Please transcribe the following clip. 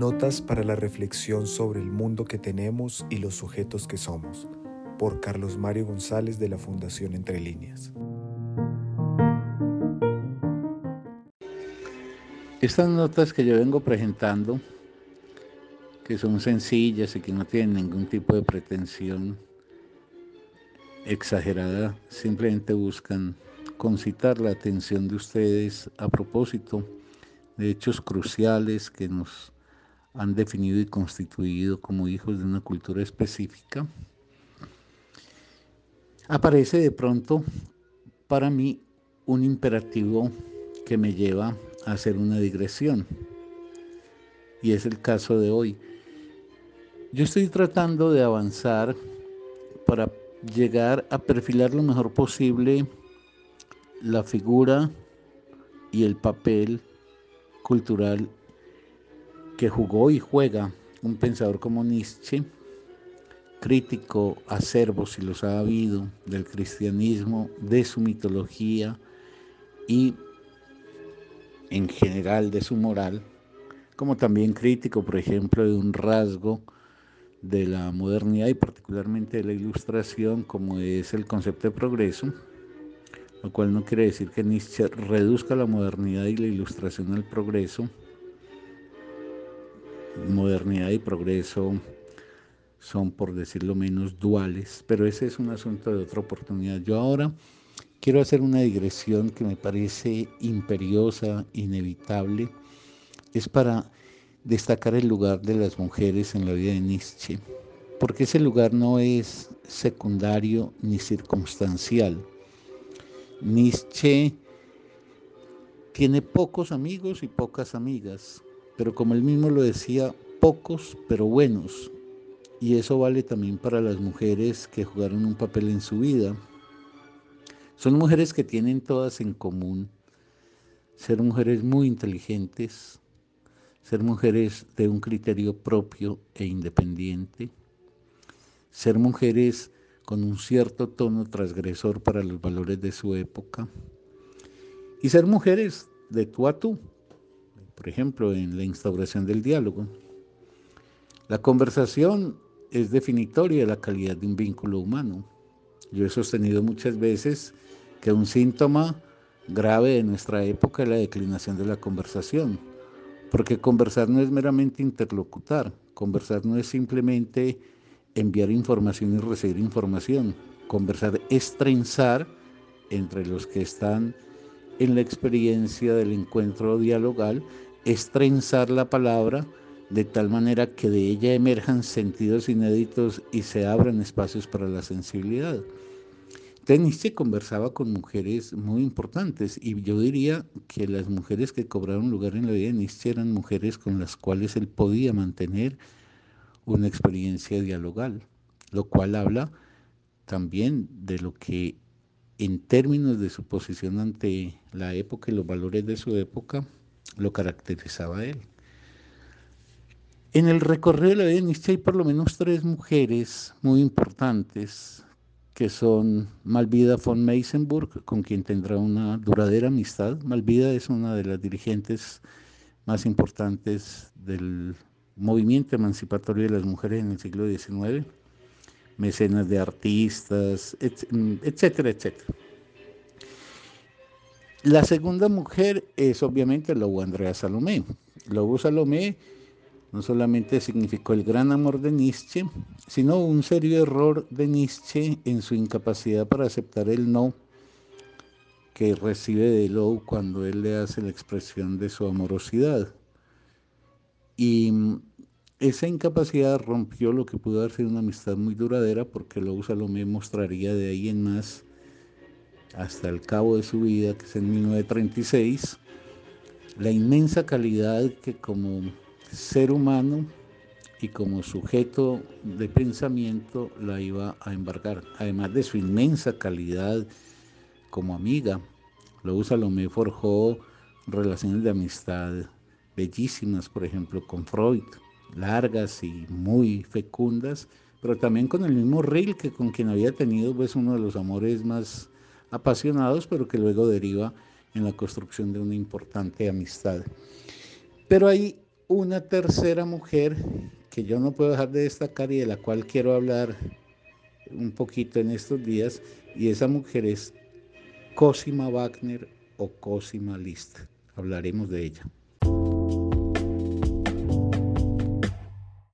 Notas para la reflexión sobre el mundo que tenemos y los sujetos que somos, por Carlos Mario González de la Fundación Entre Líneas. Estas notas que yo vengo presentando, que son sencillas y que no tienen ningún tipo de pretensión exagerada, simplemente buscan concitar la atención de ustedes a propósito de hechos cruciales que nos han definido y constituido como hijos de una cultura específica, aparece de pronto para mí un imperativo que me lleva a hacer una digresión. Y es el caso de hoy. Yo estoy tratando de avanzar para llegar a perfilar lo mejor posible la figura y el papel cultural que jugó y juega un pensador como Nietzsche, crítico acervo, si los ha habido, del cristianismo, de su mitología y en general de su moral, como también crítico, por ejemplo, de un rasgo de la modernidad y particularmente de la ilustración, como es el concepto de progreso, lo cual no quiere decir que Nietzsche reduzca la modernidad y la ilustración al progreso. Modernidad y progreso son, por decirlo menos, duales, pero ese es un asunto de otra oportunidad. Yo ahora quiero hacer una digresión que me parece imperiosa, inevitable. Es para destacar el lugar de las mujeres en la vida de Nietzsche, porque ese lugar no es secundario ni circunstancial. Nietzsche tiene pocos amigos y pocas amigas, pero como él mismo lo decía, pocos pero buenos. Y eso vale también para las mujeres que jugaron un papel en su vida. Son mujeres que tienen todas en común ser mujeres muy inteligentes, ser mujeres de un criterio propio e independiente, ser mujeres con un cierto tono transgresor para los valores de su época y ser mujeres de tú a tú, por ejemplo, en la instauración del diálogo. La conversación es definitoria de la calidad de un vínculo humano. Yo he sostenido muchas veces que un síntoma grave de nuestra época es la declinación de la conversación, porque conversar no es meramente interlocutar, conversar no es simplemente enviar información y recibir información. Conversar es trenzar entre los que están en la experiencia del encuentro dialogal, es trenzar la palabra de tal manera que de ella emerjan sentidos inéditos y se abran espacios para la sensibilidad. Nietzsche conversaba con mujeres muy importantes y yo diría que las mujeres que cobraron lugar en la vida de Nietzsche eran mujeres con las cuales él podía mantener una experiencia dialogal, lo cual habla también de lo que en términos de su posición ante la época y los valores de su época lo caracterizaba a él. En el recorrido de la vida de Nietzsche hay por lo menos tres mujeres muy importantes que son Malvida von Meisenburg, con quien tendrá una duradera amistad. Malvida es una de las dirigentes más importantes del movimiento emancipatorio de las mujeres en el siglo XIX, mecenas de artistas, etcétera, etcétera. La segunda mujer es obviamente Lobo Andrea Salomé. Lobo Salomé no solamente significó el gran amor de Nietzsche, sino un serio error de Nietzsche en su incapacidad para aceptar el no que recibe de Lowe cuando él le hace la expresión de su amorosidad. Y esa incapacidad rompió lo que pudo haber sido una amistad muy duradera porque Lowe Salomé mostraría de ahí en más hasta el cabo de su vida, que es en 1936, la inmensa calidad que como ser humano y como sujeto de pensamiento la iba a embarcar, además de su inmensa calidad como amiga. Luego Salomé forjó relaciones de amistad bellísimas, por ejemplo, con Freud, largas y muy fecundas, pero también con el mismo Rilke, con quien había tenido pues, uno de los amores más apasionados, pero que luego deriva en la construcción de una importante amistad. Pero hay una tercera mujer que yo no puedo dejar de destacar y de la cual quiero hablar un poquito en estos días, y esa mujer es Cosima Wagner o Cosima List. Hablaremos de ella.